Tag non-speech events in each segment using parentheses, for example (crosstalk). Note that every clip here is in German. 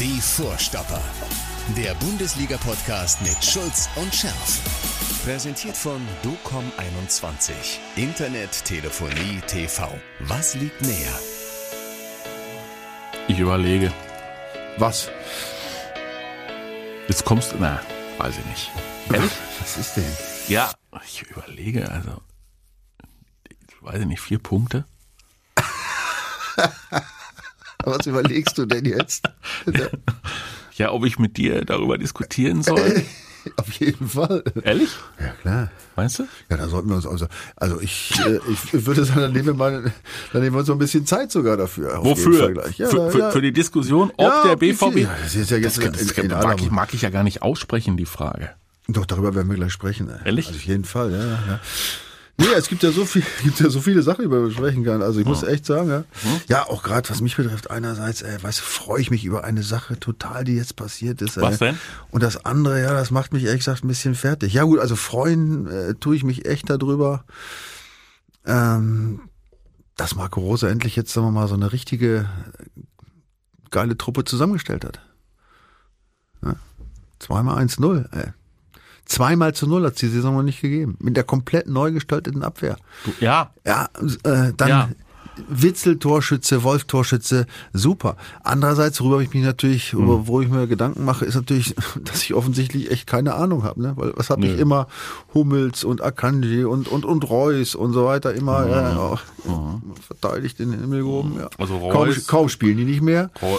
Die Vorstopper. Der Bundesliga-Podcast mit Schulz und Scherf. Präsentiert von DOCOM21. Internet, Telefonie, TV. Was liegt näher? Ich überlege. Was? Jetzt kommst du. Na, weiß ich nicht. Ehrlich? Was ist denn? Ja, ich überlege, also. Weiß ich nicht, vier Punkte? (laughs) Was überlegst du denn jetzt? (laughs) Ja, ob ich mit dir darüber diskutieren soll? (laughs) Auf jeden Fall. Ehrlich? Ja, klar. Meinst du? Ja, da sollten wir uns also, also ich, äh, ich würde sagen, dann nehmen wir mal, dann nehmen wir uns so ein bisschen Zeit sogar dafür. Wofür? Ja, für, für, ja. für die Diskussion, ob Ja, der BVB. Ja, das ist ja jetzt das, in- das, in mag, aller- ich, mag ich ja gar nicht aussprechen, die Frage. Doch, darüber werden wir gleich sprechen. ey. Ehrlich? Also auf jeden Fall, ja, ja. Ja. Nee, es gibt ja so viel, (laughs) gibt ja so viele Sachen, über die man sprechen kann. Also ich muss echt sagen, ja. Ja, auch gerade was mich betrifft, einerseits, ey, weißt du, freue ich mich über eine Sache total, die jetzt passiert ist. Was ey. denn? Und das andere, ja, das macht mich ehrlich gesagt ein bisschen fertig. Ja gut, also freuen äh, tue ich mich echt darüber, ähm, dass Marco Rose endlich jetzt, sagen wir mal, so eine richtige äh, geile Truppe zusammengestellt hat. Ja? Zweimal 1-0, ey. Zweimal zu null hat es die Saison noch nicht gegeben. Mit der komplett neu gestalteten Abwehr. Ja, Ja, äh, dann Ja. Witzel Torschütze, Wolf Torschütze, super. Andererseits, worüber ich mich natürlich, Hm. über, wo ich mir Gedanken mache, ist natürlich, (laughs) dass ich offensichtlich echt keine Ahnung habe, ne? Weil was habe ich immer Hummels und Akanji und und und Reus und so weiter immer ja, auch verteidigt in den Himmel gehoben. Ja. Also kaum, Reus- kaum spielen die nicht mehr. Reu-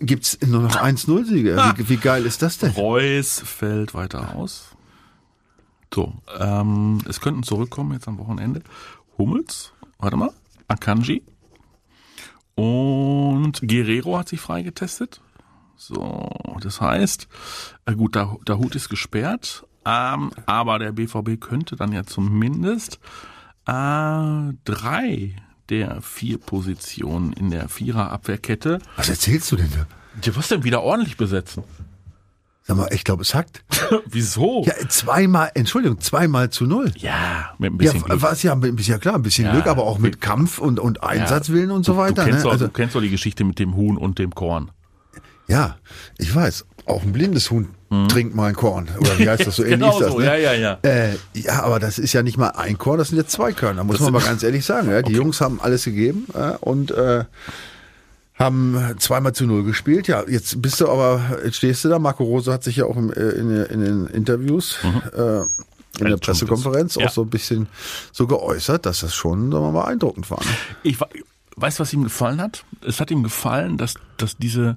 Gibt's nur noch 1-0 Siege. Wie, wie geil ist das denn? Reus fällt weiter aus. So, ähm, es könnten zurückkommen jetzt am Wochenende. Hummels, warte mal, Akanji und Guerrero hat sich freigetestet. So, das heißt, äh, gut, der, der Hut ist gesperrt, ähm, aber der BVB könnte dann ja zumindest äh, drei der vier Positionen in der Vierer-Abwehrkette, Was erzählst du denn da? die was denn wieder ordentlich besetzen. Sag mal, ich glaube, es hackt. (laughs) Wieso? Ja, zweimal, Entschuldigung, zweimal zu null. Ja, mit ein Ja, bisschen Glück. was ja, ist ja klar, ein bisschen Ja, Glück, aber auch mit Glück. Kampf und, und Einsatzwillen und so Du weiter. kennst, Ne? Also, du kennst doch die Geschichte mit dem Huhn und dem Korn. ja, ich weiß, auch ein blindes Huhn trinkt mal ein Korn. Oder wie heißt das so? (laughs) ähnlich Genau ist das, so, ne? ja, ja, ja. Äh, ja, aber das ist ja nicht mal ein Korn, das sind ja zwei Körner, muss man mal ganz ehrlich sagen. Ja? Die Jungs haben alles gegeben äh, und äh, haben zweimal zu null gespielt. Ja, jetzt bist du aber, jetzt stehst du da. Marco Rose hat sich ja auch im, äh, in, in den Interviews äh, in der Pressekonferenz ja. auch so ein bisschen so geäußert, dass das schon, sagen wir mal, beeindruckend war. Ne? Ich we- weiß, was ihm gefallen hat. Es hat ihm gefallen, dass, dass diese,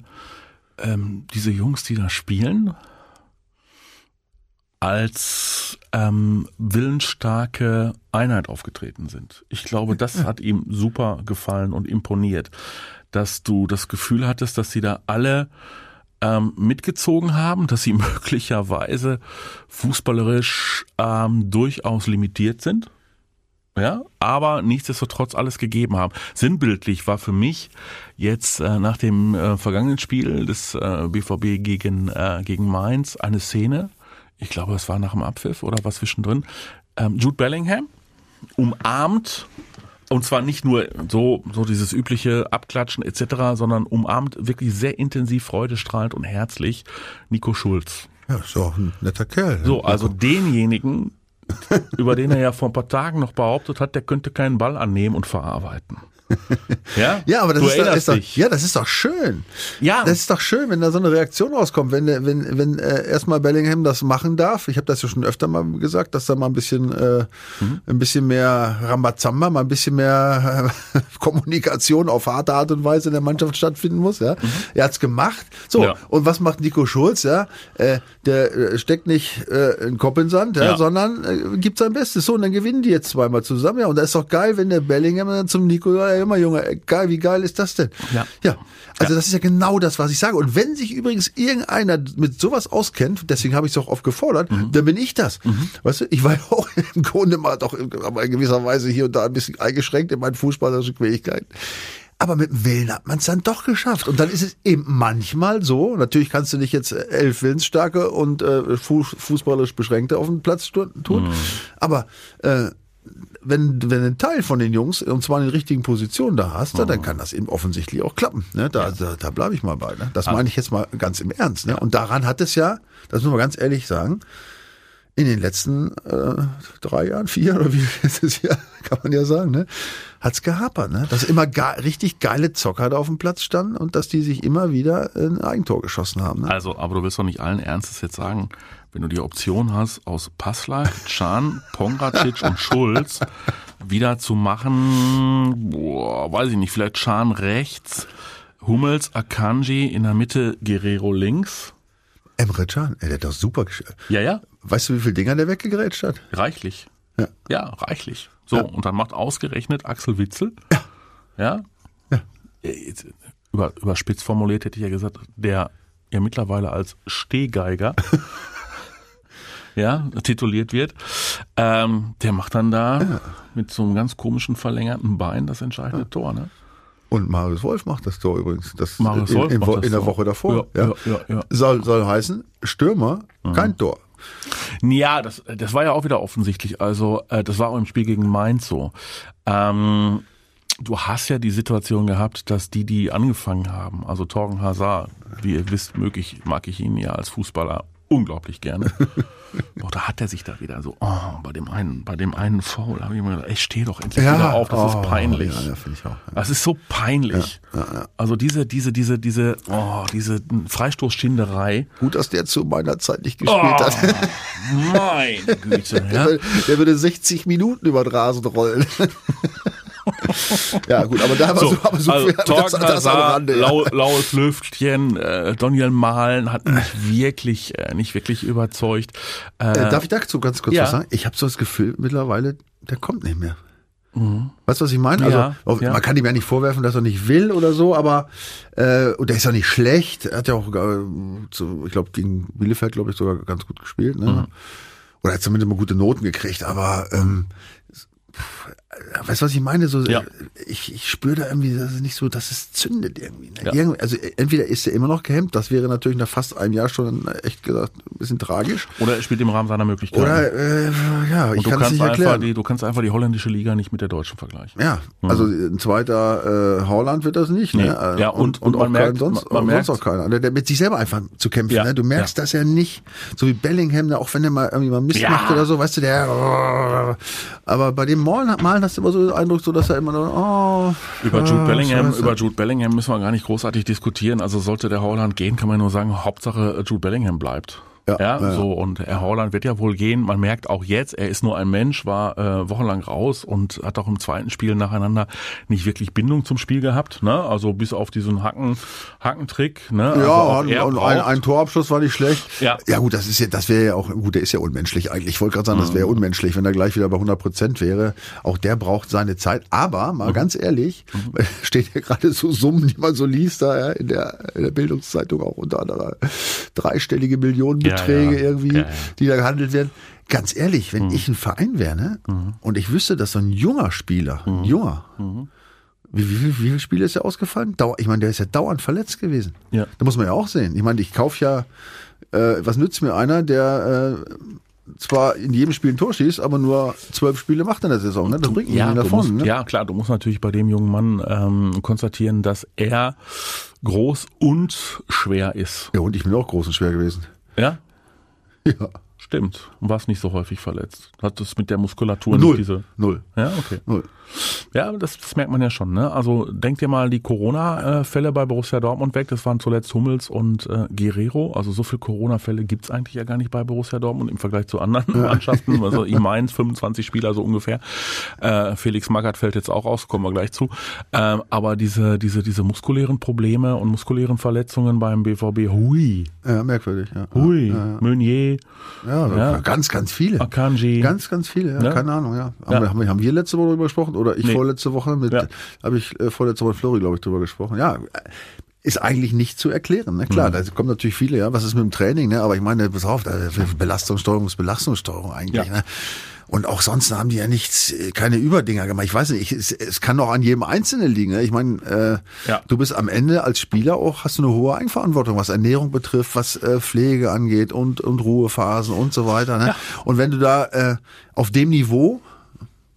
ähm, diese Jungs, die da spielen, als ähm, willensstarke Einheit aufgetreten sind. Ich glaube, das hat ihm super gefallen und imponiert, dass du das Gefühl hattest, dass sie da alle ähm, mitgezogen haben, dass sie (laughs) möglicherweise fußballerisch ähm, durchaus limitiert sind. Ja, aber nichtsdestotrotz alles gegeben haben. Sinnbildlich war für mich jetzt äh, nach dem äh, vergangenen Spiel des äh, BVB gegen, äh, gegen Mainz eine Szene, ich glaube, es war nach dem Abpfiff oder was zwischendrin, ähm, Jude Bellingham umarmt und zwar nicht nur so, so dieses übliche Abklatschen etc., sondern umarmt wirklich sehr intensiv, freudestrahlend und herzlich Nico Schulz. Ja, ist auch ein netter Kerl. So, also denjenigen, (laughs) über den er ja vor ein paar Tagen noch behauptet hat, der könnte keinen Ball annehmen und verarbeiten. (laughs) Ja, Ja, aber das ist, doch, ist doch, ja, das ist doch schön. Ja. Das ist doch schön, wenn da so eine Reaktion rauskommt, wenn wenn wenn äh, erstmal Bellingham das machen darf. Ich habe das ja schon öfter mal gesagt, dass da mal ein bisschen äh, Mhm. ein bisschen mehr Rambazamba, mal ein bisschen mehr äh, (laughs) Kommunikation auf harte Art und Weise in der Mannschaft stattfinden muss, ja. Er hat's gemacht. So, Mhm. Ja. und was macht Nico Schulz, ja? Äh, der äh, steckt nicht äh, einen Kopf in den Sand, ja, Ja. sondern äh, gibt sein Bestes. So, und dann gewinnen die jetzt zweimal zusammen, ja. Und das ist doch geil, wenn der Bellingham dann zum Nico, ja, immer Junge, äh, geil, wie geil ist das denn? Ja. Ja, also das ist ja genau das, was ich sage. Und wenn sich übrigens irgendeiner mit sowas auskennt, deswegen habe ich es auch oft gefordert, Mhm. dann bin ich das. Weißt du, ich war (laughs) ja auch im Grunde mal doch aber in gewisser Weise hier und da ein bisschen eingeschränkt in meinen fußballerischen Fähigkeiten. Aber mit dem Willen hat man es dann doch geschafft. Und dann ist es eben manchmal so, natürlich kannst du nicht jetzt elf Willensstarke und äh, fu- fußballerisch Beschränkte auf den Platz tun, aber äh, wenn, wenn ein Teil von den Jungs, und zwar in den richtigen Positionen da hast, dann kann das eben offensichtlich auch klappen. Ne? Da, da, da bleibe ich mal bei. Ne? Das meine ich jetzt mal ganz im Ernst. Ne? Und daran hat es ja, das muss man ganz ehrlich sagen, in den letzten äh, drei Jahren, vier oder wie ist es ja, (laughs) kann man ja sagen, ne, hat's gehapert, ne? Dass immer ge richtig geile Zocker da auf dem Platz standen und dass die sich immer wieder ein Eigentor geschossen haben. Ne? Also, aber du willst doch nicht allen Ernstes jetzt sagen, wenn du die Option hast, aus Passlack, Can, Pongracic und Schulz wieder zu machen, boah, weiß ich nicht, vielleicht Can rechts, Hummels, Akanji in der Mitte, Guerrero links. Emre Can, ey, der hat doch super gespielt. Ja, ja, Weißt du, wie viele Dinger der weggegrätscht hat? reichlich. Ja. Ja, reichlich. So, Ja. und dann macht ausgerechnet Axel Witzel. Ja. Ja. Jetzt, Über, überspitzt formuliert hätte ich ja gesagt, der ja mittlerweile als Stehgeiger (laughs) ja, tituliert wird, ähm, der macht dann da mit so einem ganz komischen verlängerten Bein das entscheidende Tor. Ne? Und Marius Wolf macht das Tor übrigens. Das Marius in, Wolf in, das in der Tor. Woche davor. Ja, ja, ja, ja. Soll, soll heißen, Stürmer, kein Tor. Ja, das, das war ja auch wieder offensichtlich. Also äh, das war auch im Spiel gegen Mainz so. Ähm, du hast ja die Situation gehabt, dass die, die angefangen haben, also Torgen Hazard, wie ihr wisst, möglich, mag ich ihn ja als Fußballer unglaublich gerne. Doch (laughs) da hat er sich da wieder so, oh, bei dem einen, bei dem einen Foul, habe ich mir gedacht, ey, steh doch endlich wieder auf, das ist oh, peinlich. Ja, ja finde ich auch. Ja. Das ist so peinlich. Also diese, diese, diese, diese, oh, diese Freistoßschinderei. Gut, dass der zu meiner Zeit nicht gespielt Oh, hat. meine Güte. (laughs) Ja? Der, der würde 60 Minuten über den Rasen rollen. (laughs) (laughs) ja, gut, aber da war so, aber so also viel, das, das am Rande. Ja. lau, laues Lüftchen, äh, Daniel Mahlen hat nicht (laughs) wirklich, äh, nicht wirklich überzeugt. Äh, Äh, darf ich dazu ganz kurz ja. was sagen? Ich habe so das Gefühl mittlerweile, der kommt nicht mehr. Weißt du, was ich meine? Also Ja, auf- ja. man kann ihm ja nicht vorwerfen, dass er nicht will oder so, aber äh, und der ist ja nicht schlecht. Er hat ja auch, äh, so, ich glaube, gegen Bielefeld, glaube ich, sogar ganz gut gespielt. Ne? Mhm. Oder hat zumindest mal gute Noten gekriegt, aber ähm, äh, weißt du, was ich meine? So, Ja. ich, ich spüre da irgendwie, dass es nicht so, dass es zündet irgendwie. Ne? Ja. also entweder ist er immer noch gehemmt, das wäre natürlich nach fast einem Jahr schon echt gesagt ein bisschen tragisch. oder er spielt im Rahmen seiner Möglichkeiten. Oder äh, ja, ich Und du kann es kannst nicht einfach erklären. die, du kannst einfach die holländische Liga nicht mit der deutschen vergleichen. Ja, also ein zweiter äh, Holland wird das nicht, Nee. ne? Äh, Ja, und- und auch man merkt- sonst, man- man sonst merkt- auch keiner. Der, der mit sich selber einfach zu kämpfen. Ja, Ne? Du merkst ja. das ja nicht, so wie Bellingham, auch wenn der mal irgendwie mal Mist macht oder so, weißt du, der. Aber bei dem Malen, Malen hast du immer so den Eindruck, so dass er immer nur, oh, Über Jude ah, Bellingham, Scheiße. über Jude Bellingham müssen wir gar nicht großartig diskutieren. Also sollte der Holland gehen, kann man nur sagen, Hauptsache Jude Bellingham bleibt. Ja, Ja, so und Herr Holland wird ja wohl gehen. Man merkt auch jetzt, er ist nur ein Mensch, war äh, wochenlang raus und hat auch im zweiten Spiel nacheinander nicht wirklich Bindung zum Spiel gehabt. Ne? Also bis auf diesen Hacken, Hackentrick. Ne? also Ja, und, ein, ein Torabschluss war nicht schlecht. Ja. ja gut, das ist ja, das wäre ja auch, gut, der ist ja unmenschlich eigentlich. Ich wollte gerade sagen, das Mhm. wäre unmenschlich, wenn er gleich wieder bei 100 Prozent wäre. Auch der braucht seine Zeit. Aber, Mhm. mal ganz ehrlich, (laughs) steht ja gerade so Summen, die man so liest da ja, in, der, in der Bildungszeitung auch unter anderem dreistellige Millionenbeträge Ja, ja. irgendwie, ja. die da gehandelt werden. Ganz ehrlich, Mhm. wenn ich ein Verein wäre, ne, und ich wüsste, dass so ein junger Spieler, Mhm. ein junger, wie, wie, viel- wie viele Spiele ist er ausgefallen? Dauer, ich meine, der ist ja dauernd verletzt gewesen. Ja. Da muss man ja auch sehen. Ich meine, ich kaufe ja, äh, was nützt mir einer, der äh, zwar in jedem Spiel ein Tor schießt, aber nur zwölf Spiele macht in der Saison. Ne? Das bringt mich ja, davon. musst, ne? ja, klar, du musst natürlich bei dem jungen Mann ähm, konstatieren, dass er groß und schwer ist. ja, und ich bin auch groß und schwer gewesen. Ja, Ja. stimmt. Und warst nicht so häufig verletzt. Hat das mit der Muskulatur Null. nicht diese. Null. Ja, okay. Null. Ja, das, das merkt man ja schon. Ne? Also denk dir mal die Corona-Fälle bei Borussia Dortmund weg. Das waren zuletzt Hummels und äh, Guerrero. Also so viele Corona-Fälle gibt's eigentlich ja gar nicht bei Borussia Dortmund im Vergleich zu anderen (laughs) Mannschaften. Also ich meine 25 Spieler so ungefähr. Äh, Felix Magath fällt jetzt auch aus, kommen wir gleich zu. Ähm, aber diese, diese, diese muskulären Probleme und muskulären Verletzungen beim BVB, hui, Ja, merkwürdig. Ja. hui, Ja, Meunier, ja, Ja. ganz, ganz viele. Akanji. Ganz, ganz viele, ja, Ja. keine Ahnung, ja. Ja. Haben, wir, haben wir letzte Woche darüber gesprochen oder ich Nee. vorletzte Woche mit, Ja. habe ich äh, vorletzte Woche mit Flori, glaube ich, drüber gesprochen. Ja, ist eigentlich nicht zu erklären. Ne? Mhm. Klar, da kommen natürlich viele, ja, was ist mit dem Training, ne? Aber ich meine, pass auf, da- Belastungssteuerung ist Belastungssteuerung eigentlich, Ja. ne? Und auch sonst haben die ja nichts, äh, keine Überdinger gemacht. Ich weiß nicht, ich, es, es kann doch an jedem Einzelnen liegen. Ne? Ich meine, äh, Ja. du bist am Ende als Spieler auch, hast du eine hohe Eigenverantwortung, was Ernährung betrifft, was äh, Pflege angeht und, und Ruhephasen und so weiter. Ne? Und wenn du da äh, auf dem Niveau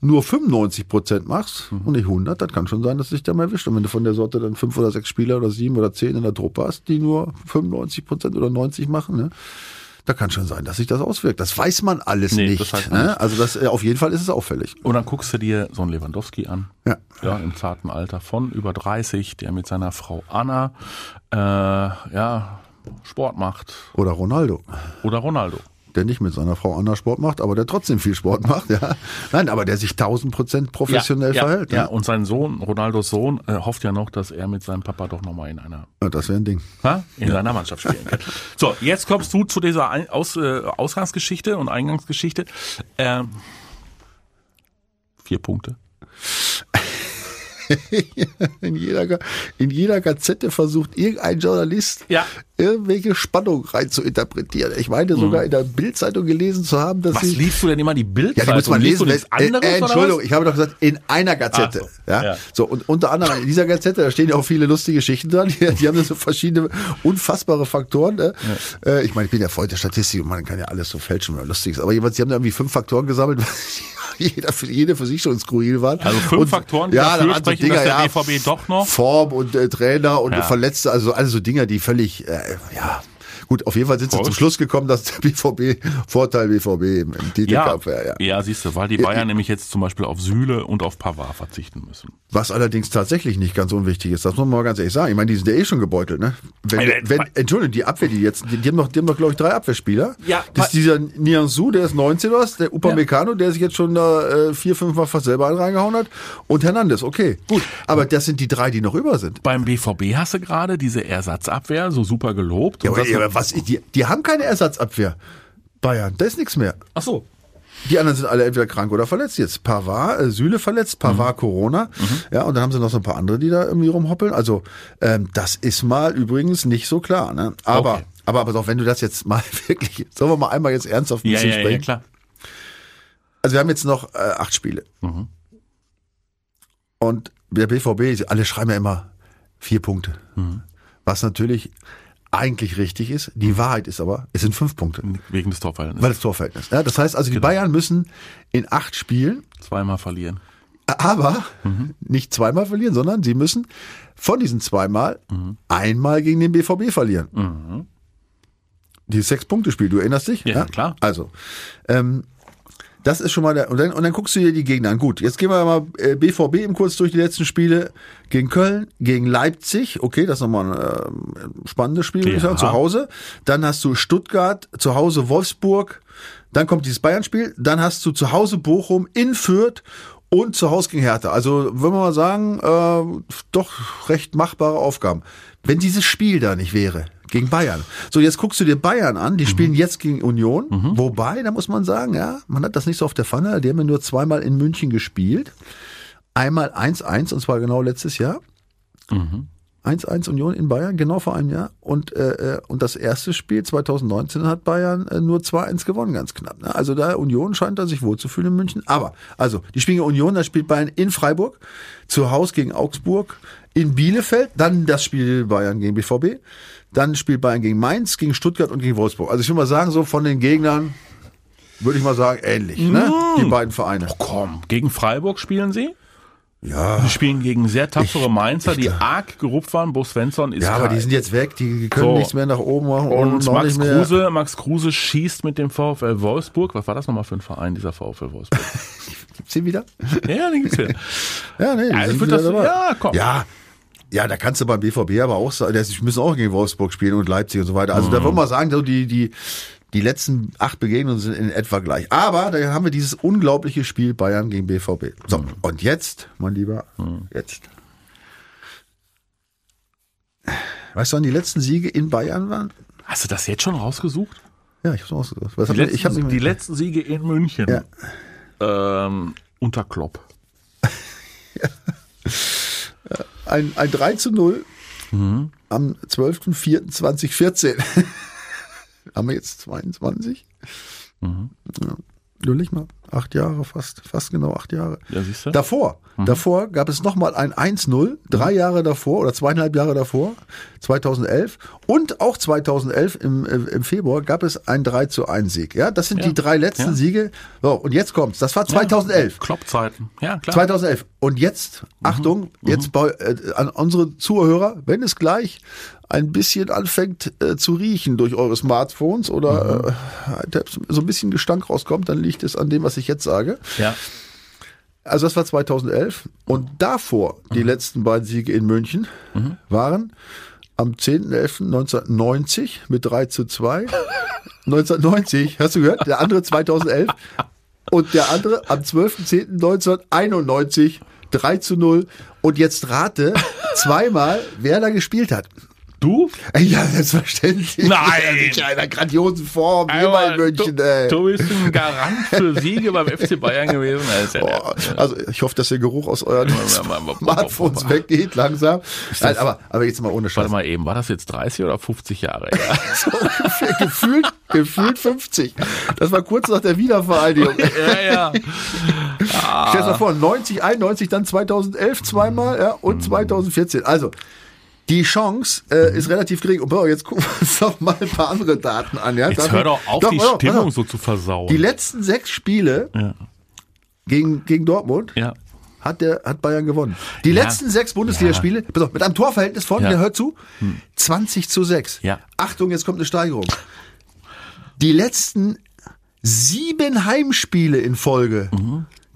nur 95 Prozent machst und nicht 100, dann kann schon sein, dass sich da mal erwischt. Und wenn du von der Sorte dann fünf oder sechs Spieler oder sieben oder zehn in der Truppe hast, die nur 95 Prozent oder 90 machen, ne? Da kann schon sein, dass sich das auswirkt. Das weiß man alles Nee, nicht. das man ne? nicht. Also das, äh, auf jeden Fall ist es auffällig. Und dann guckst du dir so einen Lewandowski an. Ja. Ja, im zarten Alter von über 30, der mit seiner Frau Anna, äh, ja, Sport macht. Oder Ronaldo, Oder Ronaldo. Der nicht mit seiner Frau Anna Sport macht, aber der trotzdem viel Sport macht. Ja. Nein, aber der sich 1000 Prozent professionell ja, verhält. Ja, ne? und sein Sohn, Ronaldos Sohn, äh, hofft ja noch, dass er mit seinem Papa doch nochmal in einer Ja, das wäre ein Ding. Ha? in seiner Mannschaft spielen kann. (laughs) So, jetzt kommst du zu dieser Ein Aus äh, Ausgangsgeschichte und Eingangsgeschichte. Ähm, vier Punkte. (laughs) In jeder, in jeder Gazette versucht irgendein Journalist Ja. Irgendwelche Spannung rein zu interpretieren. Ich meine sogar in der Bildzeitung gelesen zu haben, dass Was sie liest du denn immer die ja, Bildzeitung? die muss man Liest lesen. anderes, äh, oder Entschuldigung, was? ich habe doch gesagt, in einer Gazette. So, ja? ja. So, und unter anderem in dieser Gazette, da stehen ja auch viele lustige Geschichten dran. (laughs) Die, die haben so verschiedene unfassbare Faktoren. Ne? Äh, ich meine, ich bin ja Freund der Statistik und man kann ja alles so fälschen, wenn man lustig ist. Aber jeweils, die haben da irgendwie fünf Faktoren gesammelt, (laughs) jeder für, jede für sich schon skurril waren. Also fünf und, Faktoren, die ja, dafür sprechen, dass der ja, BVB doch noch- Form und äh, Trainer und Ja. Verletzte, also alles so Dinger, die völlig, äh, ja. Gut, auf jeden Fall sind sie Prost. zum Schluss gekommen, dass der BVB, Vorteil BVB im, im Ja, Titelkampf wäre. Ja. ja, siehst du, weil die Bayern nämlich jetzt zum Beispiel auf Süle und auf Pavard verzichten müssen. Was allerdings tatsächlich nicht ganz unwichtig ist, das muss man mal ganz ehrlich sagen. Ich meine, die sind ja eh schon gebeutelt, ne? Wenn, Äh, wenn, äh, Entschuldigung, die Abwehr, die jetzt, die, die haben doch, die haben doch, glaube ich, drei Abwehrspieler. Ja, Das ist dieser Nianzou, der ist 19 oder was, der Upamecano, der sich jetzt schon da, äh, vier, fünf Mal fast selber einen reingehauen hat. Und Hernandez, okay, gut. Aber das sind die drei, die noch über sind. Beim BVB hast du gerade diese Ersatzabwehr so super gelobt. Ja, Und aber, das- ja, aber was, die, die haben keine Ersatzabwehr. Bayern, da ist nichts mehr. Ach so. Die anderen sind alle entweder krank oder verletzt jetzt. Pavard, äh, Süle verletzt, Pavard Corona. Ja, und dann haben sie noch so ein paar andere, die da irgendwie rumhoppeln. Also, ähm, das ist mal übrigens nicht so klar. Ne? Aber, Okay. aber pass auf, wenn du das jetzt mal (laughs) wirklich, sollen wir mal einmal jetzt ernsthaft ein Ja, bisschen ja, ja, sprechen? klar. Also wir haben jetzt noch äh, acht Spiele. Und der BVB, alle schreiben ja immer vier Punkte. Was natürlich eigentlich richtig ist. Die Wahrheit ist aber, es sind fünf Punkte. Wegen des Torverhältnisses. Weil das Torverhältnis. Ja, das heißt also, die Bayern müssen in acht Spielen Zweimal verlieren. aber nicht zweimal verlieren, sondern sie müssen von diesen zweimal einmal gegen den BVB verlieren. Dieses Sechs-Punkte-Spiel, du erinnerst dich? Ja, klar. Also, ähm, das ist schon mal der, und dann, und dann guckst du dir die Gegner an. Gut, jetzt gehen wir mal äh, BVB eben kurz durch die letzten Spiele. Gegen Köln, gegen Leipzig, okay, das ist nochmal ein äh, spannendes Spiel, würde ich sagen, zu Hause. Dann hast du Stuttgart, zu Hause Wolfsburg, dann kommt dieses Bayern-Spiel, dann hast du zu Hause Bochum, in Fürth und zu Hause gegen Hertha. Also, würden wir mal sagen, äh, doch recht machbare Aufgaben. Wenn dieses Spiel da nicht wäre, gegen Bayern. So, jetzt guckst du dir Bayern an, die spielen jetzt gegen Union. Wobei, da muss man sagen, ja, man hat das nicht so auf der Pfanne. Die haben ja nur zweimal in München gespielt. Einmal 1-1, und zwar genau letztes Jahr. 1-1 Union in Bayern, genau vor einem Jahr. Und, äh, äh, und das erste Spiel 2019 hat Bayern äh, nur 2-1 gewonnen, ganz knapp. Ne? Also da Union scheint da sich wohlzufühlen in München. Aber, also, die spielen Union, da spielt Bayern in Freiburg, zu Hause gegen Augsburg, in Bielefeld, dann das Spiel Bayern gegen BVB, dann spielt Bayern gegen Mainz, gegen Stuttgart und gegen Wolfsburg. Also ich würde mal sagen, so von den Gegnern, würde ich mal sagen, ähnlich, ne? Die beiden Vereine. Komm, gegen Freiburg spielen sie. Ja. Sie spielen gegen sehr tapfere Ich- Mainzer, ich die arg gerupft waren. Bo Svensson ist Ja, aber die sind jetzt weg, die können So. nichts mehr nach oben machen und auch Max. Kruse, Max Kruse schießt mit dem VfL Wolfsburg. Was war das nochmal für ein Verein, dieser VfL Wolfsburg? (laughs) Gibt's den wieder? ja, den gibt's wieder. Ja, nee, Ja, ich das- ja, komm. Ja, ja, da kannst du beim BVB aber auch sagen, die müssen auch gegen Wolfsburg spielen und Leipzig und so weiter. Also da würde man sagen, so die, die, die letzten acht Begegnungen sind in etwa gleich. Aber da haben wir dieses unglaubliche Spiel Bayern gegen BVB. So, und jetzt, mein Lieber, jetzt. Weißt du, wann die letzten Siege in Bayern waren? Hast du das jetzt schon rausgesucht? Ja, ich hab's ausgesucht. Was Die, hab ich- letzten, ich hab die letzten Siege in München. Ja. Ähm, unter Klopp. Ein, ein 3 zu 0 Mhm. am 12.04.2014. (laughs) Haben wir jetzt 22? Mhm. Ja, überleg mal. Acht Jahre fast, fast genau acht Jahre. Ja, siehst du? Davor, davor gab es nochmal ein 1-0, drei Jahre davor oder zweieinhalb Jahre davor, 2011. Und auch 2011 im, im Februar gab es ein 3 zu 1 Sieg. Ja, das sind Ja. die drei letzten Ja. Siege. So, und jetzt kommt's. Das war 2011. Kloppzeiten. Ja, klar. 2011. Und jetzt, Achtung, jetzt bei, äh, an unsere Zuhörer, wenn es gleich ein bisschen anfängt äh, zu riechen durch eure Smartphones oder äh, so ein bisschen Gestank rauskommt, dann liegt es an dem, was ich jetzt sage. Ja. Also das war 2011 und davor die letzten beiden Siege in München waren am 10.11.1990 mit 3 zu 2. 1990, hast du gehört? Der andere 2011 und der andere am 12.10.1991 3 zu 0 und jetzt rate zweimal, wer da gespielt hat. Du? Ja, selbstverständlich. Nein! (laughs) In einer grandiosen Form, wie immer in München, du, ey. du bist ein Garant für Siege beim FC Bayern gewesen. Ja Boah, also ich hoffe, dass der Geruch aus euren Ja, ja, ja, Smartphones weggeht langsam. Nein, aber, aber jetzt mal ohne Scheiß. Warte mal eben, war das jetzt 30 oder 50 Jahre? her? (laughs) So ungefähr gefühlt, gefühlt 50. Das war kurz nach der Wiedervereinigung. (laughs) ja, ja. Stell dir mal vor, 90, 91, dann 2011 zweimal ja, und 2014. Also die Chance äh, ist relativ gering. Und boah, jetzt gucken wir uns (laughs) doch mal ein paar andere Daten an. Ja? Jetzt Darf hör doch auf, die pass auf, pass Stimmung so zu versauen. Die letzten sechs Spiele ja. gegen, gegen Dortmund ja. hat, der, hat Bayern gewonnen. Die Ja. letzten sechs Bundesligaspiele, pass auf, mit einem Torverhältnis von, Ja. der hört zu, 20 zu 6. Ja. Achtung, jetzt kommt eine Steigerung. Die letzten sieben Heimspiele in Folge,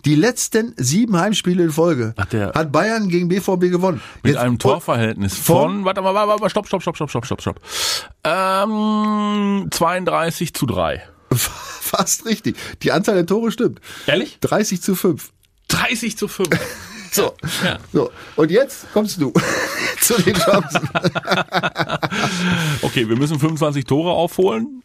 die letzten sieben Heimspiele in Folge, Hat hat Bayern gegen BVB gewonnen. Mit Jetzt- einem Torverhältnis von- von, warte mal, warte mal, stopp, stopp, stopp, stopp, stopp, stopp, stopp. Ähm, 32 zu 3. (laughs) Fast richtig. Die Anzahl der Tore stimmt. Ehrlich? 30 zu 5. 30 zu 5. (laughs) So. Ja. so. Und jetzt kommst du (laughs) zu den Chancen. Okay, wir müssen 25 Tore aufholen.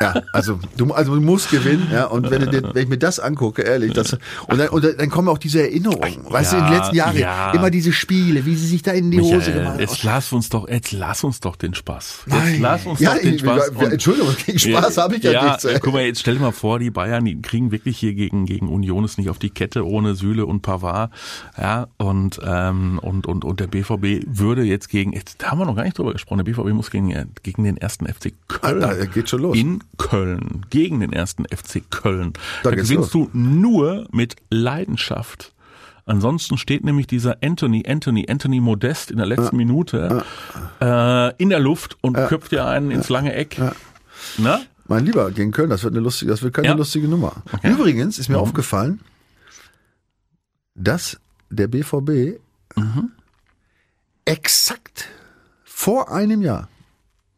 Ja, also du, also du musst gewinnen, ja. Und wenn, du dir, wenn ich mir das angucke, ehrlich, das und dann, und dann kommen auch diese Erinnerungen, weißt du, in den Ja, letzten Jahren ja. immer diese Spiele, wie sie sich da in die Hose Michael, gemacht jetzt lass uns doch, jetzt lass uns doch den Spaß. Jetzt Nein. lass uns ja, doch den ich, Spaß. wir- Entschuldigung, gegen Spaß habe ich ja, nichts. ey. guck mal, jetzt stell dir mal vor, die Bayern, die kriegen wirklich hier gegen, gegen Union es nicht auf die Kette ohne Süle und Pavard. Ja, und, ähm, und, und, und der BVB würde jetzt gegen, jetzt, da haben wir noch gar nicht drüber gesprochen, der BVB muss gegen, gegen den ersten FC Köln. Alter, geht schon los. In Köln. Gegen den ersten FC Köln. Da Da, gewinnst du nur mit Leidenschaft. Ansonsten steht nämlich dieser Anthony, Anthony, Anthony Modest in der letzten Minute äh, in der Luft und köpft dir einen ins lange Eck. Na? Mein Lieber, gegen Köln, das wird eine lustige, das wird keine Ja. lustige Nummer. Übrigens ist mir aufgefallen, dass der BVB Mhm. exakt vor einem Jahr,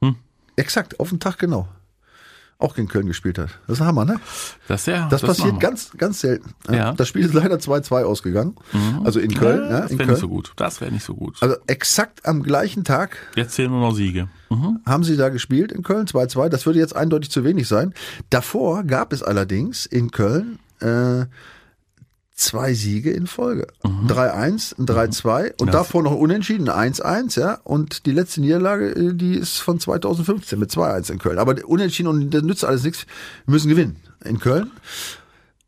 Hm. exakt auf den Tag genau, auch gegen Köln gespielt hat. Das ist ein Hammer, ne? Das, ja, Das, passiert machen wir. ganz, ganz selten. Ja. Das Spiel ist leider 2-2 ausgegangen. Also in Köln. Ja, Ja, das wäre nicht so gut. Das wäre nicht so gut. Also exakt am gleichen Tag Jetzt zählen nur noch Siege. Mhm. haben sie da gespielt in Köln, 2-2. Das würde jetzt eindeutig zu wenig sein. Davor gab es allerdings in Köln äh, zwei Siege in Folge. 3-1, ein 3-2 und Mhm. Ja. davor noch unentschieden, 1-1, ja. Und die letzte Niederlage, äh, die ist von 2015 mit 2-1 in Köln. Aber unentschieden und das nützt alles nichts. Wir müssen gewinnen in Köln.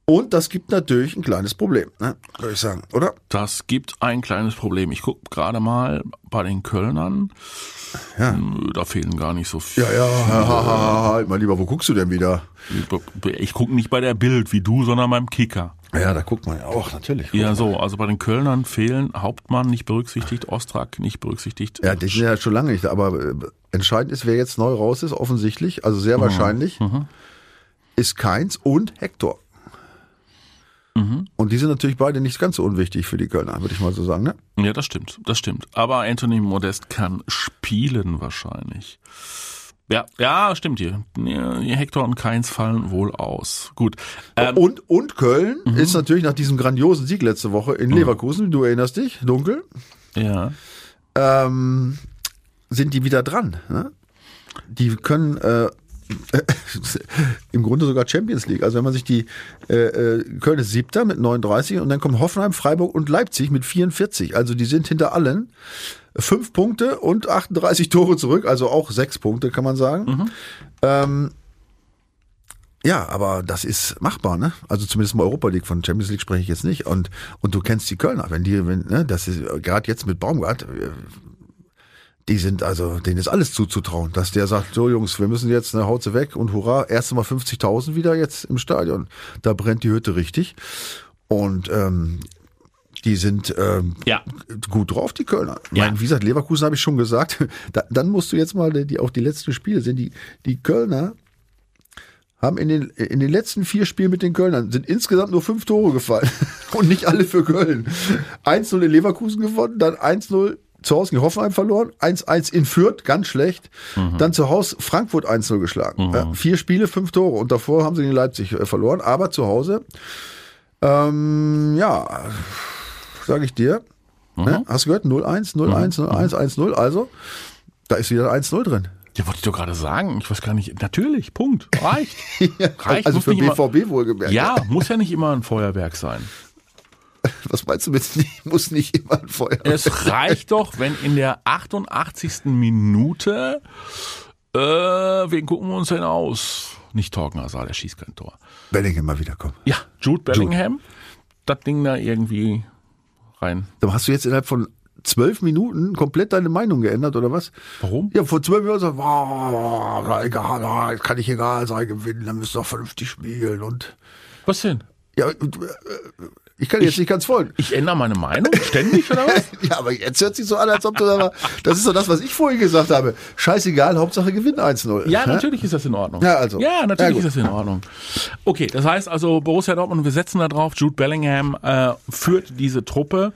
Und das gibt natürlich ein kleines Problem, ne? würde ich sagen, oder? Das gibt ein kleines Problem. Ich gucke gerade mal bei den Kölnern. Ja. Nö, Da fehlen gar nicht so viele. Ja, ja, ha, ha, ha, halt mal lieber, wo guckst du denn wieder? Ich gucke nicht bei der Bild wie du, sondern beim Kicker. Ja, da guckt man ja auch, natürlich. Ja, so, also bei den Kölnern fehlen Hauptmann nicht berücksichtigt, Ostrak nicht berücksichtigt. Ja, die sind ja schon lange nicht da, aber äh, entscheidend ist, wer jetzt neu raus ist, offensichtlich, also sehr wahrscheinlich, ist Keins und Hector. Und die sind natürlich beide nicht ganz so unwichtig für die Kölner, würde ich mal so sagen. Ne? Ja, das stimmt, das stimmt. Aber Anthony Modest kann spielen wahrscheinlich. Ja, ja, stimmt hier. Hector und Keins fallen wohl aus. Gut. Ähm, und, und Köln ist natürlich nach diesem grandiosen Sieg letzte Woche in Leverkusen, du erinnerst dich, dunkel, ja. ähm, sind die wieder dran. Ne? Die können äh, (laughs) im Grunde sogar Champions League. Also wenn man sich die äh, äh, Köln ist siebter mit 39 und dann kommen Hoffenheim, Freiburg und Leipzig mit 44. Also die sind hinter allen fünf Punkte und 38 Tore zurück, also auch sechs Punkte kann man sagen. Ähm, Ja, aber das ist machbar, ne? Also zumindest mal Europa League, von Champions League spreche ich jetzt nicht. Und, und du kennst die Kölner, wenn die, wenn, ne, das ist gerade jetzt mit Baumgart, äh, die sind also, denen ist alles zuzutrauen, dass der sagt, so Jungs, wir müssen jetzt, ne, haut sie weg und hurra, erst mal 50.000 wieder jetzt im Stadion. Da brennt die Hütte richtig. Und ähm, die sind ähm, Ja. gut drauf, die Kölner. Ja. meine, wie gesagt, Leverkusen habe ich schon gesagt. (laughs) Da, dann musst du jetzt mal die, die, auch die letzten Spiele sehen. Die, die Kölner haben in den, in den letzten vier Spielen mit den Kölnern sind insgesamt nur fünf Tore gefallen. (laughs) Und nicht alle für Köln. 1-0 in Leverkusen gewonnen, dann 1-0 zu Hause gegen Hoffenheim verloren, 1-1 in Fürth, ganz schlecht. Dann zu Hause Frankfurt 1-0 geschlagen. Ja, vier Spiele, fünf Tore. Und davor haben sie gegen Leipzig äh, verloren. Aber zu Hause, ähm, ja, sage ich dir. Ne? Hast du gehört? 0-1, 0-1, 0-1, 1-0. Also, da ist wieder ein 1-0 drin. Ja, wollte ich doch gerade sagen. Ich weiß gar nicht. Natürlich, Punkt. Reicht. (laughs) Reicht. also für nicht immer- BVB wohlgemerkt. Ja, muss ja nicht immer ein Feuerwerk sein. (laughs) Was meinst du mit, (laughs) muss nicht immer ein Feuer? Es reicht doch, wenn in der 88. Minute, äh, wen gucken wir uns denn aus? Nicht Torgen Hazard, der schießt kein Tor. Bellingham mal wiederkommen. Ja, Jude Bellingham, das Ding da irgendwie rein. Da hast du jetzt innerhalb von zwölf Minuten komplett deine Meinung geändert, oder was? Warum? Ja, vor zwölf Minuten so, wow, na, egal, kann nicht egal sein, gewinnen, dann müsst ihr doch vernünftig spielen und, Was denn? ja, äh, ich kann jetzt nicht ganz folgen. Ich ändere meine Meinung ständig oder was? (laughs) Ja, aber jetzt hört sich so an, als ob du da das ist doch das, was ich vorhin gesagt habe. Scheißegal, Hauptsache Gewinn 1-0. Ja, natürlich ist das in Ordnung. Ja, also. Ja, Ja, natürlich gut. ist das in Ordnung. Okay, das heißt also, Borussia Dortmund, wir setzen da drauf, Jude Bellingham äh, führt diese Truppe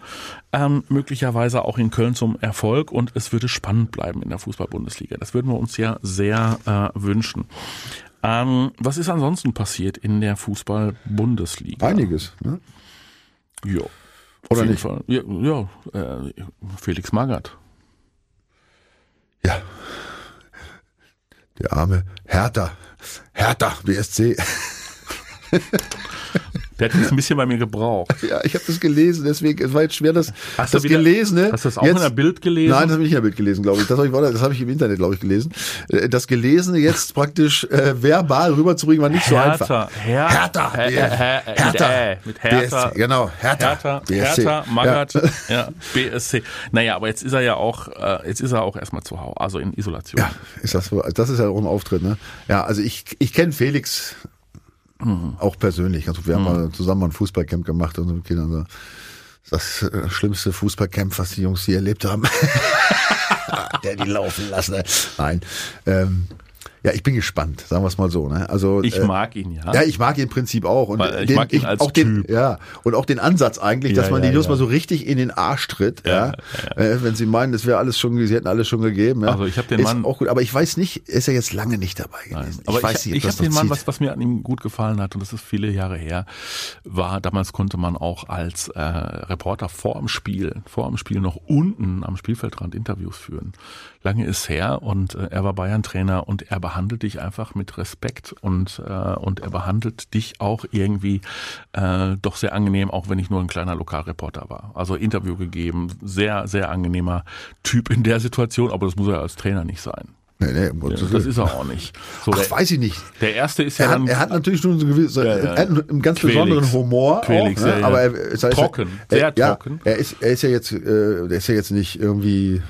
ähm, möglicherweise auch in Köln zum Erfolg und es würde spannend bleiben in der Fußball-Bundesliga. Das würden wir uns ja sehr äh, wünschen. Ähm, was ist ansonsten passiert in der Fußball-Bundesliga? Einiges. Ne? Ja. Oder nicht? Fall. Ja, ja äh, Felix Magath. Ja. Der arme Hertha. Hertha, BSC. (laughs) Der hat jetzt ein bisschen bei mir gebraucht. (laughs) Ja, ich habe das gelesen, deswegen, es war jetzt schwer, das, Hast du das wieder- Gelesene. hast du das auch in der Bild gelesen? Nein, das habe ich nicht in der Bild gelesen, glaube ich. Das habe ich, das habe ich im Internet, glaube ich, gelesen. Äh, Das Gelesene jetzt praktisch äh, verbal rüberzubringen, war nicht so einfach. Hertha, Hertha, Her- ja. Her- Her- Hertha. äh, mit Hertha, BSC, genau, Hertha, Hertha, BSC. Hertha, Magath, ja. (laughs) BSC. Naja, aber jetzt ist er ja auch, äh, jetzt ist er auch erstmal zu Hause, also in Isolation. Ja, ist das? Das ist ja auch ein Auftritt, ne? Ja, also ich, ich kenne Felix auch persönlich. Also wir haben mal zusammen ein Fußballcamp gemacht und mit Kindern. So. Das äh, schlimmste Fußballcamp, was die Jungs hier erlebt haben. (laughs) Der die laufen lassen. ne? Nein. Ähm, ja, ich bin gespannt, sagen wir es mal so. Ne? Also Ich äh, mag ihn, ja. Ja, ich mag ihn im Prinzip auch. Und Weil ich mag ihn als auch den, Typ. Ja, und auch den Ansatz eigentlich, Ja, dass man ja, die Jungs ja. mal so richtig in den Arsch tritt. Ja, Äh, Wenn sie meinen, das wäre alles schon, sie hätten alles schon gegeben. Ja. Also ich hab den ist Mann- auch gut, aber ich weiß nicht, ist er jetzt lange nicht dabei gewesen. Aber ich, weiß ich, nicht, ob ich habe den Mann, zieht. was, was mir an ihm gut gefallen hat, und das ist viele Jahre her, war, damals konnte man auch als äh, Reporter vor dem Spiel, vor dem Spiel noch unten am Spielfeldrand Interviews führen. Lange ist her und äh, er war Bayern-Trainer und er behandelt dich einfach mit Respekt und, äh, und er behandelt dich auch irgendwie äh, doch sehr angenehm, auch wenn ich nur ein kleiner Lokalreporter war. Also Interview gegeben, sehr, sehr angenehmer Typ in der Situation, aber das muss er als Trainer nicht sein. Nee, nee, um Gottes Das ist er auch nicht. So, Ach, der, weiß ich nicht. der erste ist ja Er hat, dann er hat natürlich schon so einen gewissen, Ja, ja. er hat einen ganz Quälix. besonderen Humor, Quälix, auch, ne? ja, ja. aber er, Trocken, er, sehr ja, trocken. Er ist, er ist ja jetzt, äh, der ist ja jetzt nicht irgendwie,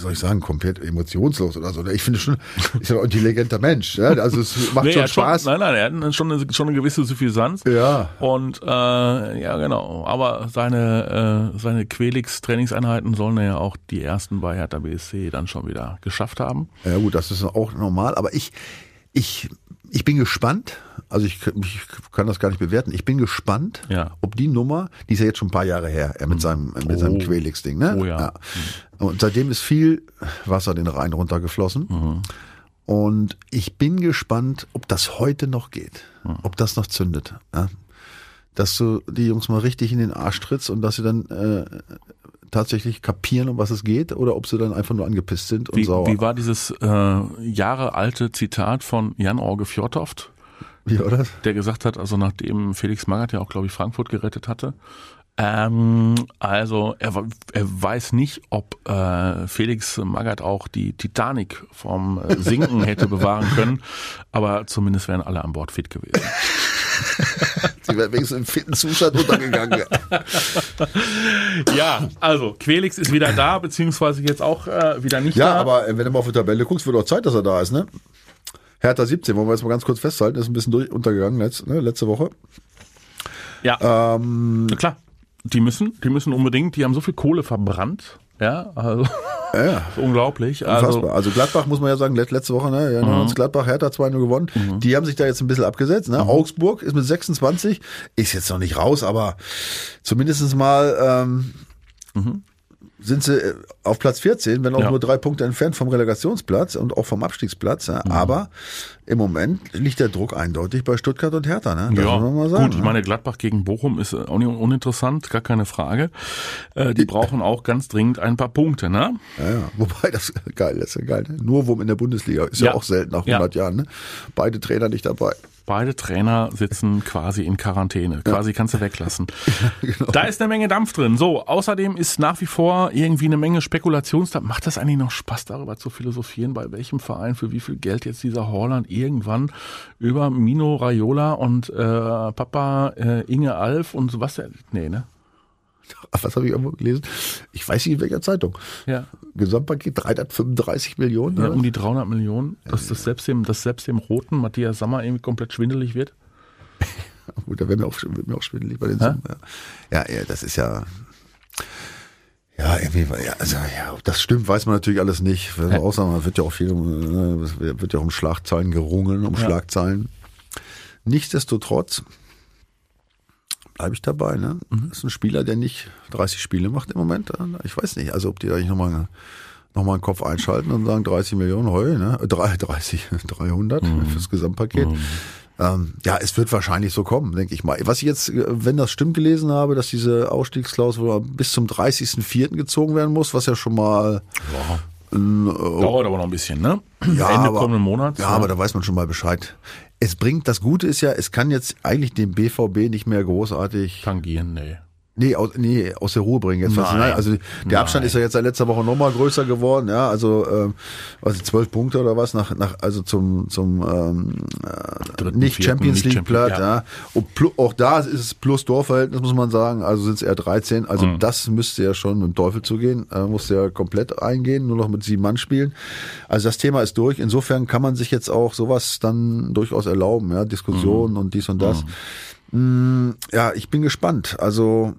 wie soll ich sagen, komplett emotionslos oder so. Ich finde schon, ist ja auch ein intelligenter Mensch. Ja? Also es macht Nee, schon hat schon, Spaß. nein, nein, er hat schon eine, schon eine gewisse Suffisanz. Ja. Und äh, ja, genau. Aber seine, äh, seine Quelix-Trainingseinheiten sollen er ja auch die ersten bei Hertha BSC dann schon wieder geschafft haben. Ja gut, das ist auch normal, aber ich, ich, ich bin gespannt, also ich, ich kann das gar nicht bewerten, ich bin gespannt, Ja. Mhm. ob die Nummer, die ist ja jetzt schon ein paar Jahre her, er mit seinem, mit seinem Oh. Quelix-Ding, ne? Oh ja. Und seitdem ist viel Wasser den Rhein runtergeflossen. Mhm. Und ich bin gespannt, ob das heute noch geht, Mhm. ob das noch zündet. Ja? Dass du die Jungs mal richtig in den Arsch trittst und dass sie dann äh, tatsächlich kapieren, um was es geht, oder ob sie dann einfach nur angepisst sind und Wie, sauer. wie war dieses äh, jahrealte Zitat von Jan-Orge Fjordhoft? Wie war das? der gesagt hat, also nachdem Felix Magath ja auch, glaube ich, Frankfurt gerettet hatte, Ähm, also er, er weiß nicht, ob äh, Felix Magath auch die Titanic vom äh, Sinken hätte bewahren können, (laughs) aber zumindest wären alle an Bord fit gewesen. (laughs) Sie wären wenigstens im fitten Zustand untergegangen. ja, also Quelix ist wieder da, beziehungsweise jetzt auch äh, wieder nicht ja, da. Ja, aber wenn du mal auf die Tabelle guckst, wird auch Zeit, dass er da ist, ne? Hertha 17, wollen wir jetzt mal ganz kurz festhalten, ist ein bisschen durch, untergegangen letzt, ne, letzte Woche. Ja. Ähm, klar. Die müssen, die müssen unbedingt, die haben so viel Kohle verbrannt. Ja, also ja. (laughs) unglaublich. Also, also Gladbach muss man ja sagen, letzte Woche, ne, ja, mhm. Gladbach, Hertha 2-0 gewonnen. Mhm. Die haben sich da jetzt ein bisschen abgesetzt. Ne? Mhm. Augsburg ist mit 26, ist jetzt noch nicht raus, aber zumindestens mal ähm, mhm sind sie äh, auf Platz 14, wenn auch ja. nur drei Punkte entfernt vom Relegationsplatz und auch vom Abstiegsplatz. Ja. Mhm. Aber im Moment liegt der Druck eindeutig bei Stuttgart und Hertha. Ne? Das ja, mal sagen, gut. Ich meine, Gladbach gegen Bochum ist auch nicht uninteressant, gar keine Frage. Äh, die brauchen auch ganz dringend ein paar Punkte. Ne? Ja, ja. (laughs) Wobei das (laughs) geil ist, ja geil. Ne? Nur Wurm in der Bundesliga ist ja, ja auch selten nach 100 Jahren. Ne? Beide Trainer nicht dabei. Beide Trainer sitzen quasi in Quarantäne. Quasi kannst du weglassen. (laughs) genau. Da ist eine Menge Dampf drin. So, außerdem ist nach wie vor irgendwie eine Menge Spekulationsdampf. Macht das eigentlich noch Spaß, darüber zu philosophieren, bei welchem Verein für wie viel Geld jetzt dieser Holland irgendwann über Mino Raiola und äh, Papa äh, Inge Alf und was? Nee, ne? (laughs) was habe ich irgendwo gelesen? Ich weiß nicht in welcher Zeitung. Ja. Gesamtpaket 335 Millionen. Ja, um die 300 Millionen, dass das selbst dem, dass selbst dem roten Matthias Sammer irgendwie komplett schwindelig wird. (laughs) Gut, da werden wir auch, wird mir auch schwindelig bei den Summen. Ja. ja, das ist ja. Ja, irgendwie, ja, also, ja, ob das stimmt, weiß man natürlich alles nicht. Ja. Auch sagen, man wird ja auch viel, ne, wird ja auch um Schlagzeilen gerungen, um ja. Schlagzeilen. Nichtsdestotrotz bleibe ich dabei. Ne? Mhm. Das ist ein Spieler, der nicht 30 Spiele macht im Moment. Ich weiß nicht, also ob die eigentlich nochmal noch mal einen Kopf einschalten und sagen 30 Millionen Heu, ne? 30, 300 (laughs) mhm. fürs Gesamtpaket. Mhm. Ähm, ja, es wird wahrscheinlich so kommen, denke ich mal. Was ich jetzt, wenn das stimmt gelesen habe, dass diese Ausstiegsklausel bis zum 30.04. gezogen werden muss, was ja schon mal ja. Ein, äh, Dauert aber noch ein bisschen, ne? Ja, Ende aber, kommenden Monats. Ja, ja, aber da weiß man schon mal Bescheid es bringt, das Gute ist ja, es kann jetzt eigentlich den BVB nicht mehr großartig tangieren, nee. Nee, aus, nee, aus der Ruhe bringen. Jetzt Nein. Nein. Also der Nein. Abstand ist ja jetzt seit letzter Woche nochmal größer geworden. Ja, also ähm, also zwölf Punkte oder was nach, nach also zum zum ähm, äh, nicht Champions League Platz. Ja. ja. Und plus, auch da ist es plus Torverhältnis muss man sagen. Also sind es eher 13. Also mhm. das müsste ja schon mit dem Teufel zugehen. Äh, musste ja komplett eingehen, nur noch mit sieben Mann spielen. Also das Thema ist durch. Insofern kann man sich jetzt auch sowas dann durchaus erlauben. Ja, Diskussionen mhm. und dies und das. Mhm. Mm, ja, ich bin gespannt. Also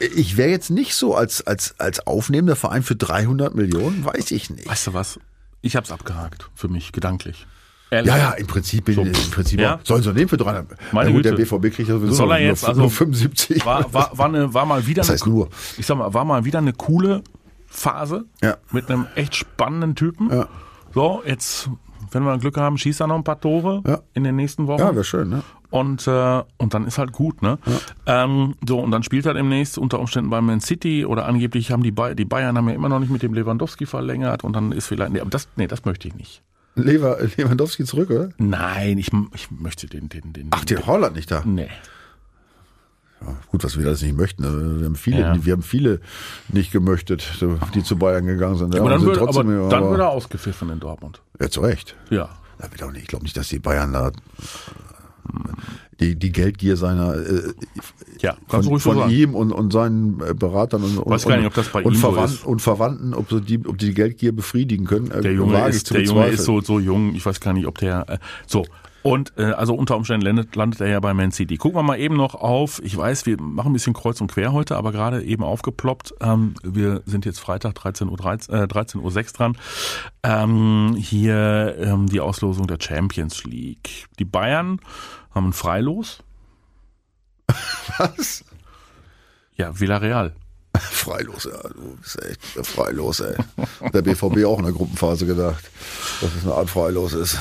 ich wäre jetzt nicht so als, als, als aufnehmender Verein für 300 Millionen, weiß ich nicht. Weißt du was? Ich habe es abgehakt für mich, gedanklich. Ehrlich? Ja, ja, im Prinzip, so. im Prinzip ja? sollen sie nehmen für 300. Meine gut, der BVB kriegt ja sowieso Soll er jetzt, nur, also nur 75. War, war, war, eine, war mal wieder das heißt eine, nur. ich sag mal, war mal wieder eine coole Phase ja. mit einem echt spannenden Typen. Ja. So, jetzt, wenn wir Glück haben, schießt er noch ein paar Tore in den nächsten Wochen. Ja, wäre schön, ne? Und äh, und dann ist halt gut, ne? Ja. Ähm, so und dann spielt er demnächst unter Umständen bei Man City oder angeblich haben die ba die Bayern haben ja immer noch nicht mit dem Lewandowski verlängert und dann ist vielleicht nee, aber das nee, das möchte ich nicht. Lever, Lewandowski zurück, oder? Nein, ich, ich möchte den den den Ach, den Holland nicht da. Nee. Ja, gut, was wir das nicht möchten. Also, wir haben viele, ja. wir haben viele nicht gemöchtet, die zu Bayern gegangen sind. Ja, aber dann, wird, trotzdem, aber dann wird er ausgepfiffen in Dortmund. Ja, zu Recht. Ja. Ich glaube nicht, dass die Bayern da die, die Geldgier seiner äh, ja, von, von so ihm und, und seinen äh, Beratern und, und, nicht, ob das bei und, ihm Verwandten, so und Verwandten, ob sie die, ob die, die Geldgier befriedigen können. Äh, der Junge, ist, der Junge ist so, so jung, ich weiß gar nicht, ob der äh, so. Und äh, also unter Umständen landet, landet er ja bei Man City. Gucken wir mal eben noch auf, ich weiß, wir machen ein bisschen kreuz und quer heute, aber gerade eben aufgeploppt. Ähm, wir sind jetzt Freitag 13.06 Uhr 13, äh, 13 Uhr 6 dran. Ähm, hier ähm, die Auslosung der Champions League. Die Bayern haben ein Freilos. (laughs) Was? Ja, Villarreal. (laughs) Freilos, ja, du bist echt freilos, ey. Der BVB auch in der Gruppenphase gedacht, dass es eine Art Freilos ist.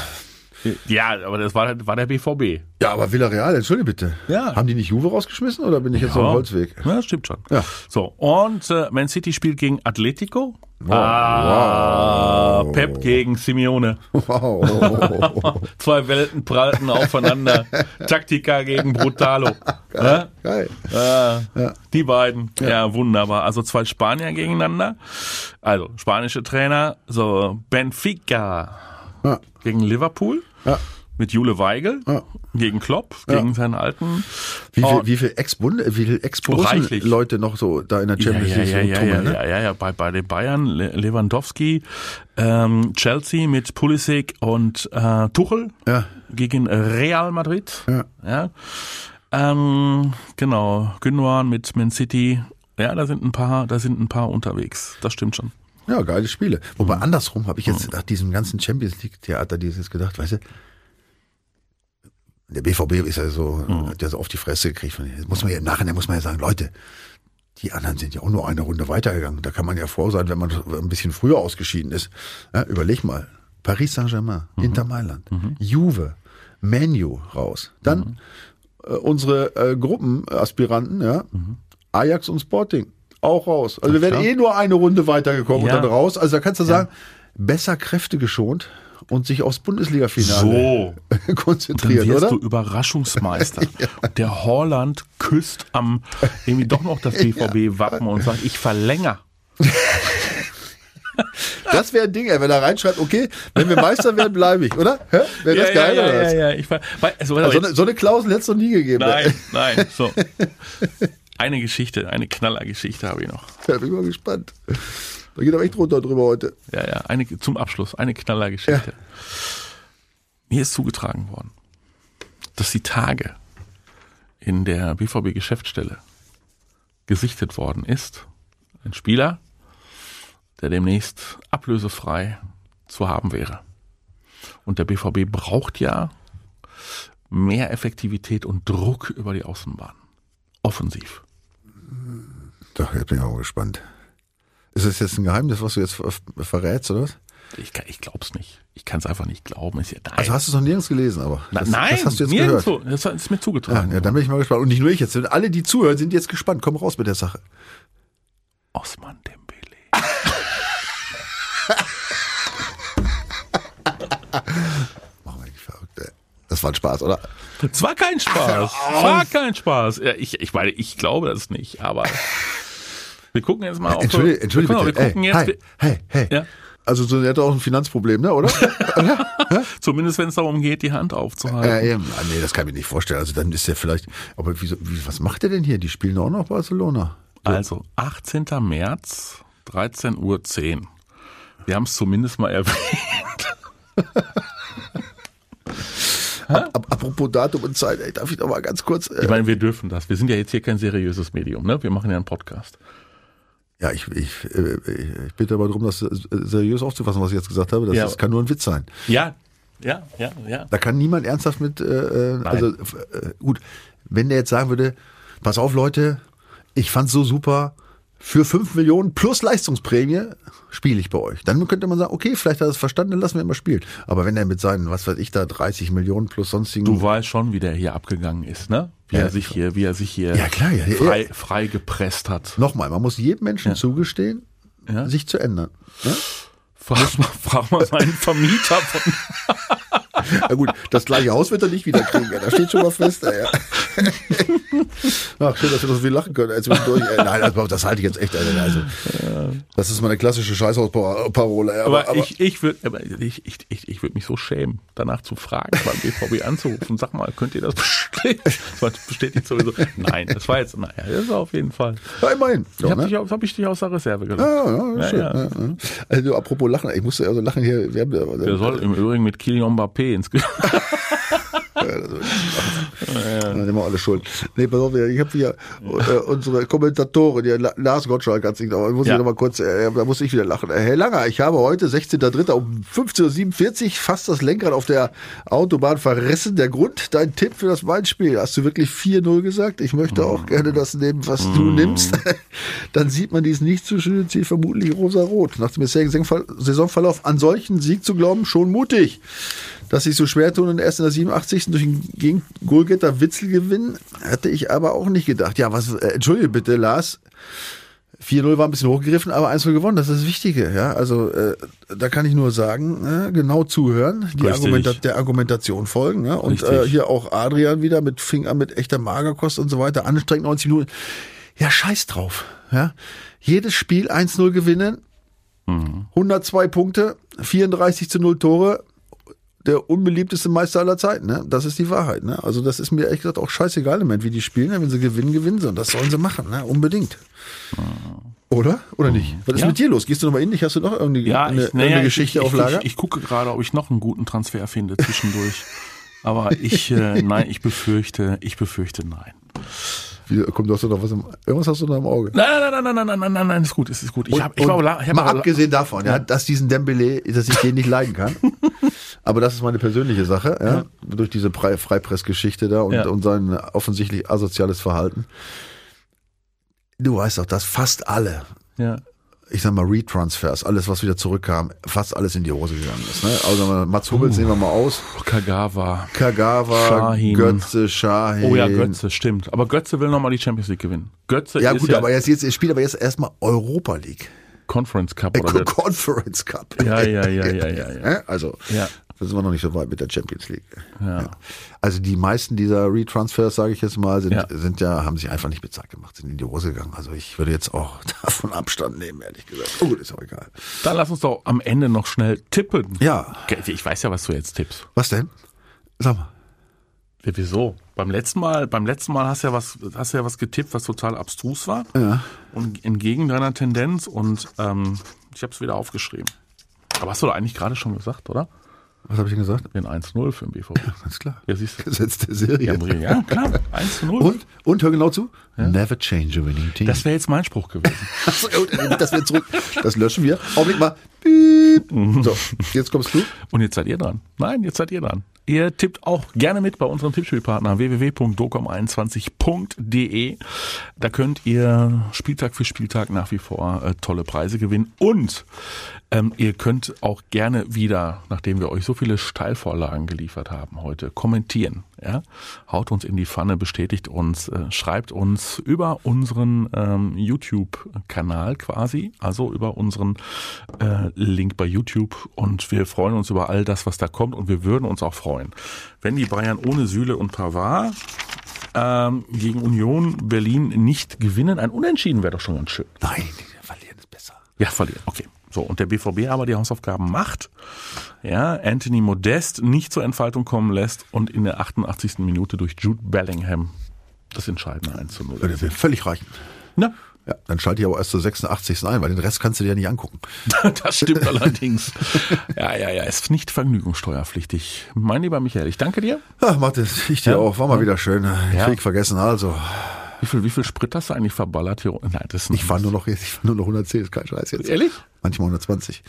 Ja, aber das war, war der BVB. Ja, aber Villarreal, entschuldige bitte. Ja. Haben die nicht Juve rausgeschmissen oder bin ich jetzt auf dem Holzweg? Ja, stimmt schon. Ja. So, und äh, Man City spielt gegen Atletico. Wow. Ah, Pep gegen Simeone. Wow. (laughs) Zwei Welten prallten aufeinander. Taktika gegen Brutalo. (laughs) Ja? Geil. Äh, Die beiden. Ja. wunderbar. Also zwei Spanier gegeneinander. Also, spanische Trainer. So, Benfica Ja. gegen Liverpool. Ja. Mit Jule Weigel. Ja. Gegen Klopp. Gegen seinen alten. Wie viel, Oh. wie viel Ex-Bund, wie viel Reichlich. Ex-Leute noch so da in der Champions League ja, ja, ja, tummeln, ja, ne? ja, ja, ja, bei, bei den Bayern, Le Lewandowski, ähm, Chelsea mit Pulisic und äh, Tuchel gegen Real Madrid. Ja. Ja. Ähm, genau, Gündogan mit Man City. Ja, da sind ein paar, da sind ein paar unterwegs. Das stimmt schon. Ja, geile Spiele. Wobei Mhm. andersrum habe ich jetzt nach diesem ganzen Champions League Theater dieses gedacht, weißt du, der BVB ist ja so, Mhm. hat ja so auf die Fresse gekriegt. Von, jetzt muss man ja nachher muss man ja sagen, Leute, die anderen sind ja auch nur eine Runde weitergegangen. Da kann man ja froh sein, wenn man ein bisschen früher ausgeschieden ist. Ja, überleg mal. Paris Saint-Germain, Mhm. Inter Mailand, Juve, Menu raus. Dann äh, unsere äh, Gruppenaspiranten, ja, Ajax und Sporting, auch raus. Also wir wären eh nur eine Runde weitergekommen Ja. und dann raus. Also da kannst du sagen, besser Kräfte geschont und sich aufs Bundesliga-Finale (laughs) Dann konzentrieren, wirst oder? du Überraschungsmeister. (laughs) Der Holland küsst am irgendwie doch noch das (laughs) BVB-Wappen und sagt, ich verlängere. Das wäre ein Ding, ey, wenn er reinschreibt, okay, wenn wir Meister werden, bleibe ich, oder? Wäre das ja, geil, ja, oder ja, was? ja, ja. Ich war, also, Also so, eine, so eine Klausel hätte es noch nie gegeben. Nein, nein. So. Eine Geschichte, eine Knallergeschichte habe ich noch. Da bin ich mal gespannt. Da geht aber echt runter drüber heute. Ja, ja, eine, zum Abschluss, eine Knallergeschichte. Mir ist zugetragen worden, dass die Tage in der BVB-Geschäftsstelle gesichtet worden ist. Ein Spieler, der demnächst ablösefrei zu haben wäre. Und der BVB braucht ja mehr Effektivität und Druck über die Außenbahn. Offensiv. Doch, jetzt bin ich auch gespannt. Ist das jetzt ein Geheimnis, was du jetzt ver verrätst, oder was? Ich, kann- ich glaub's nicht. Ich kann es einfach nicht glauben. Ja, Also hast du es noch nirgends gelesen, aber. Na, das, nein, das hast du jetzt nirgendwo. gehört. Das ist mir Ja, zugetragen. ja, dann bin ich mal gespannt. Und nicht nur ich jetzt. Alle, die zuhören, sind jetzt gespannt. Komm raus mit der Sache. Osman Dembele. (laughs) Wir nicht verrückt, ey. Das war ein Spaß, oder? Es war kein Spaß. Es war kein Spaß. Ja, ich, ich meine, ich glaube das nicht, aber wir gucken jetzt mal auf. Entschuldige, entschuldige mal, bitte. Wir gucken Ey, jetzt, hey, hey, hey. Ja. Also so, hat auch ein Finanzproblem, ne, oder? (laughs) zumindest wenn es darum geht, die Hand aufzuhalten. Ja, eben. Ah, nee, das kann ich mir nicht vorstellen. Also dann ist er vielleicht, aber wieso, wie, was macht er denn hier? Die spielen auch noch Barcelona. Also, 18. März, 13.10 Uhr. Wir haben es zumindest mal erwähnt. (laughs) Ap apropos Datum und Zeit, ey, darf ich noch mal ganz kurz. Äh, Ich meine, wir dürfen das. Wir sind ja jetzt hier kein seriöses Medium, ne? Wir machen ja einen Podcast. ja, ich, ich, äh, ich bitte aber darum, das äh, seriös aufzufassen, was ich jetzt gesagt habe. Das, Ja. das kann nur ein Witz sein. Ja, ja, ja, ja. Da kann niemand ernsthaft mit, äh, äh, also äh, gut, wenn der jetzt sagen würde, pass auf Leute, ich fand's so super, für 5 Millionen plus Leistungsprämie spiele ich bei euch. Dann könnte man sagen, okay, vielleicht hat er es verstanden, dann lassen wir ihn mal spielen. Aber wenn er mit seinen, was weiß ich da, 30 Millionen plus sonstigen... Du weißt schon, wie der hier abgegangen ist, ne? Wie Ja, er sich hier, wie er sich hier Ja, klar, ja, frei, frei gepresst hat. Nochmal, man muss jedem Menschen zugestehen, sich zu ändern. Ne? Frag mal, frag mal seinen Vermieter von. (laughs) Ja gut, das gleiche Haus wird er nicht wieder kriegen. Ja, da steht schon mal fest. Ey. Ach, schön, dass wir das so viel lachen können. Jetzt durch. Ey, nein, also, das halte ich jetzt echt. Alter, also, das ist meine klassische Scheißhausparole. Aber, Aber, aber, ich, ich würde, ich, ich, ich, ich würde mich so schämen, danach zu fragen, beim BVB anzurufen. Sag mal, könnt ihr das bestätigen? Das bestätigt sowieso. Nein, das war jetzt, naja, das war auf jeden Fall. ja, immerhin. Ich Ja, habe ne? dich, hab ich dich aus der Reserve gelassen. ja, ja, Ja, schön. ja. Ja, ja. Also apropos Lachen, ich musste also lachen hier. Wir haben, Der soll im Übrigen mit Kylian Mbappé ins Ge (laughs) Ja, nehmen wir alle schuld. Nee, pass auf, ich habe hier äh, unsere Kommentatorin, die La- Lars Gottschalk hat sich, aber muss Ja. ich noch mal kurz, äh, da muss ich wieder lachen. Herr Langer, ich habe heute, 16.03. um 15.47 Uhr fast das Lenkrad auf der Autobahn verrissen. Der Grund, dein Tipp für das Weinspiel. Hast du wirklich 4-0 gesagt? Ich möchte auch gerne das nehmen, was du nimmst. (laughs) Dann sieht man dieses nicht zu schöne Ziel vermutlich rosa-rot. Nach dem bisherigen Saisonverlauf an solchen Sieg zu glauben, schon mutig. Dass sie so schwer tun und erst in der 87. durch den Goalgetter Witzel gewinnen, hätte ich aber auch nicht gedacht. Ja, was, äh, entschuldige bitte, Lars. 4-0 war ein bisschen hochgegriffen, aber 1-0 gewonnen, das ist das Wichtige. Ja, also äh, da kann ich nur sagen, äh, genau zuhören, die. Argumenta der Argumentation folgen. Ja? Und Richtig. äh, hier auch Adrian wieder mit Finger mit echter Magerkost und so weiter, anstrengend 90 Minuten. Ja, scheiß drauf. Ja? Jedes Spiel 1-0 gewinnen, 102 Punkte, 34 zu 0 Tore, der unbeliebteste Meister aller Zeiten. Ne? Das ist die Wahrheit. Ne? Also das ist mir ehrlich gesagt auch scheißegal im Moment, wie die spielen. Wenn sie gewinnen, gewinnen sie. Und das sollen sie machen, ne? unbedingt. Ah. Oder? Oder nicht? Mhm. Was ist ja. mit dir los? Gehst du nochmal in dich? Hast du noch irgendwie ja, eine, ich, naja, Geschichte ich, ich, auf Lager? Ich, gucke gerade, ob ich noch einen guten Transfer finde zwischendurch. (laughs) Aber ich, äh, nein, ich befürchte, ich befürchte nein. Komm, du hast doch noch was im, irgendwas hast du noch im Auge. Nein, nein, nein, nein, nein, nein, nein, nein, nein, ist gut, ist, ist gut. Ich, und, hab, ich hab, ich hab mal abgesehen davon, ja, dass diesen Dembele, dass ich den nicht leiden kann. (laughs) Aber das ist meine persönliche Sache, ja, durch diese Pre- Freipressgeschichte da und, Ja. und sein offensichtlich asoziales Verhalten. Du weißt doch, dass fast alle, ja, ich sag mal Retransfers, alles was wieder zurückkam, fast alles in die Hose gegangen ist. Ne? Also Mats Hummels Uh. nehmen wir mal aus, Kagawa. Kagawa, Shahin. Götze, Shahin. Oh ja, Götze, stimmt. Aber Götze will nochmal die Champions League gewinnen. Götze Ja ist gut, ja aber jetzt, jetzt er spielt aber jetzt erstmal Europa League, Conference Cup äh, oder der, Conference Cup. Ja, ja, ja, (laughs) ja, ja, ja. Ja, Also, Ja. Da sind wir noch nicht so weit mit der Champions League. Ja. Also die meisten dieser Retransfers, sage ich jetzt mal, sind Ja. sind ja haben sich einfach nicht bezahlt gemacht, sind in die Hose gegangen. Also ich würde jetzt auch (laughs) davon Abstand nehmen, ehrlich gesagt. Oh gut, ist auch egal. Dann lass uns doch am Ende noch schnell tippen. Ja, Ich weiß ja, was du jetzt tippst. was denn? Sag mal. Ja, Wieso? Beim letzten Mal, beim letzten Mal hast du ja was, hast du ja was getippt, was total abstrus war. Ja. Und entgegen deiner Tendenz und ähm, ich habe es wieder aufgeschrieben. Aber hast du doch eigentlich gerade schon gesagt, oder? Was habe ich denn gesagt? Den 1-0 für den BVB. Ganz klar. Ja, siehst du. Gesetz der Serie. Ja, ja klar. 1-0. Und, und hör genau zu. Never change a winning team. Das wäre jetzt mein Spruch gewesen. (laughs) Das wird zurück. Das löschen wir. Augenblick mal. Mhm. So, jetzt kommst du. Und jetzt seid ihr dran. Nein, jetzt seid ihr dran. Ihr tippt auch gerne mit bei unserem Tippspielpartner www.docom21.de. Da könnt ihr Spieltag für Spieltag nach wie vor äh, tolle Preise gewinnen. Und ähm, ihr könnt auch gerne wieder, nachdem wir euch so viele Steilvorlagen geliefert haben heute, kommentieren. Ja? Haut uns in die Pfanne, bestätigt uns, äh, schreibt uns über unseren ähm, YouTube-Kanal quasi, also über unseren äh, Link bei YouTube. Und wir freuen uns über all das, was da kommt. Und wir würden uns auch freuen, wenn die Bayern ohne Süle und Pavard ähm, gegen Union Berlin nicht gewinnen. Ein Unentschieden wäre doch schon ganz schön. Nein, verlieren ist besser. Ja, verlieren. Okay. So, und der BVB aber die Hausaufgaben macht, ja, Anthony Modest nicht zur Entfaltung kommen lässt und in der 88. Minute durch Jude Bellingham das entscheidende 1 zu 0. Würde mir völlig reichen. Na, Ja, dann schalte ich aber erst zur 86. ein, weil den Rest kannst du dir ja nicht angucken. (laughs) das stimmt allerdings. Ja, ja, ja, ist nicht vergnügungssteuerpflichtig. Mein lieber Michael, ich danke dir. Ach, Mathis, ich dir Ja. auch. War mal wieder schön. Ich Ja. krieg vergessen. Also, Wie viel, wie viel Sprit hast du eigentlich verballert hier? Nein, das ist ich fahre nur noch jetzt, ich fahr nur noch 110, ist kein Scheiß jetzt. Ehrlich? Manchmal 120.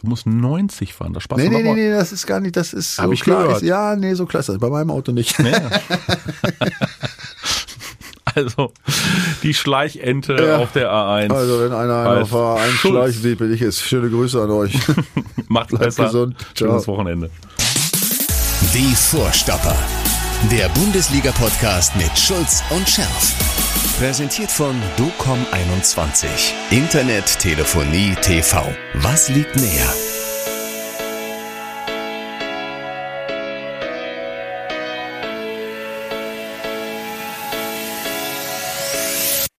Du musst 90 fahren, da sparst Nee, nee, nee, nee, das ist gar nicht, das ist Hab so ich klar. gehört. Ja, nee, so klasse. Bei meinem Auto nicht. (laughs) (laughs) (laughs) Also, die Schleichente Ja. auf der A1. Also, wenn einer auf A1 Schulz. schleicht, sieht, bin ich es. Schöne Grüße an euch. Macht (laughs) Bleibt besser. gesund. Ciao. Schönes Wochenende. Die Vorstopper. Der Bundesliga-Podcast mit Schulz und Scherf. Präsentiert von DOCOM21. Internet, Telefonie, TV. Was liegt näher?